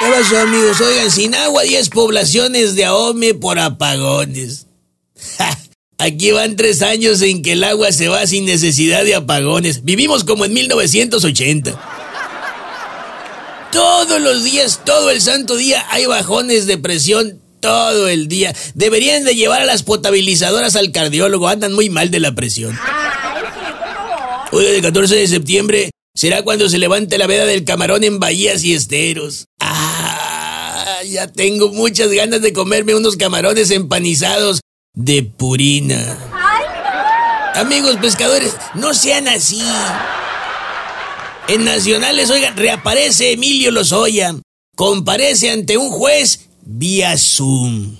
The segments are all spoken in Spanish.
¿Qué amigos? Oigan, sin agua 10 poblaciones de Ahome por apagones. Aquí van tres años en que el agua se va sin necesidad de apagones. Vivimos como en 1980. Todos los días, todo el santo día, hay bajones de presión todo el día. Deberían de llevar a las potabilizadoras al cardiólogo, andan muy mal de la presión. Oiga, el 14 de septiembre será cuando se levante la veda del camarón en bahías y esteros. Ya tengo muchas ganas de comerme unos camarones empanizados de purina. Amigos pescadores, no sean así. En Nacionales, oigan, reaparece Emilio Lozoya. Comparece ante un juez vía Zoom.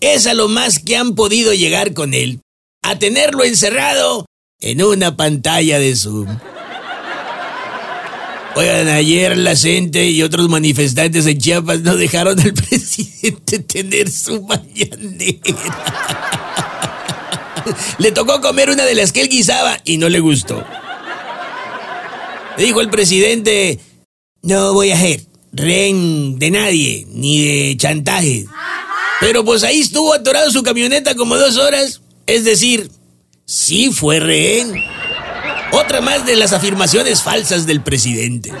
Es a lo más que han podido llegar con él. A tenerlo encerrado en una pantalla de Zoom. Oigan, ayer la gente y otros manifestantes en Chiapas no dejaron al presidente tener su mañanera. Le tocó comer una de las que él guisaba y no le gustó. Dijo el presidente, no voy a ser rehén de nadie, ni de chantaje. Pero pues ahí estuvo atorado su camioneta como dos horas. Es decir, sí fue rehén. Otra más de las afirmaciones falsas del presidente.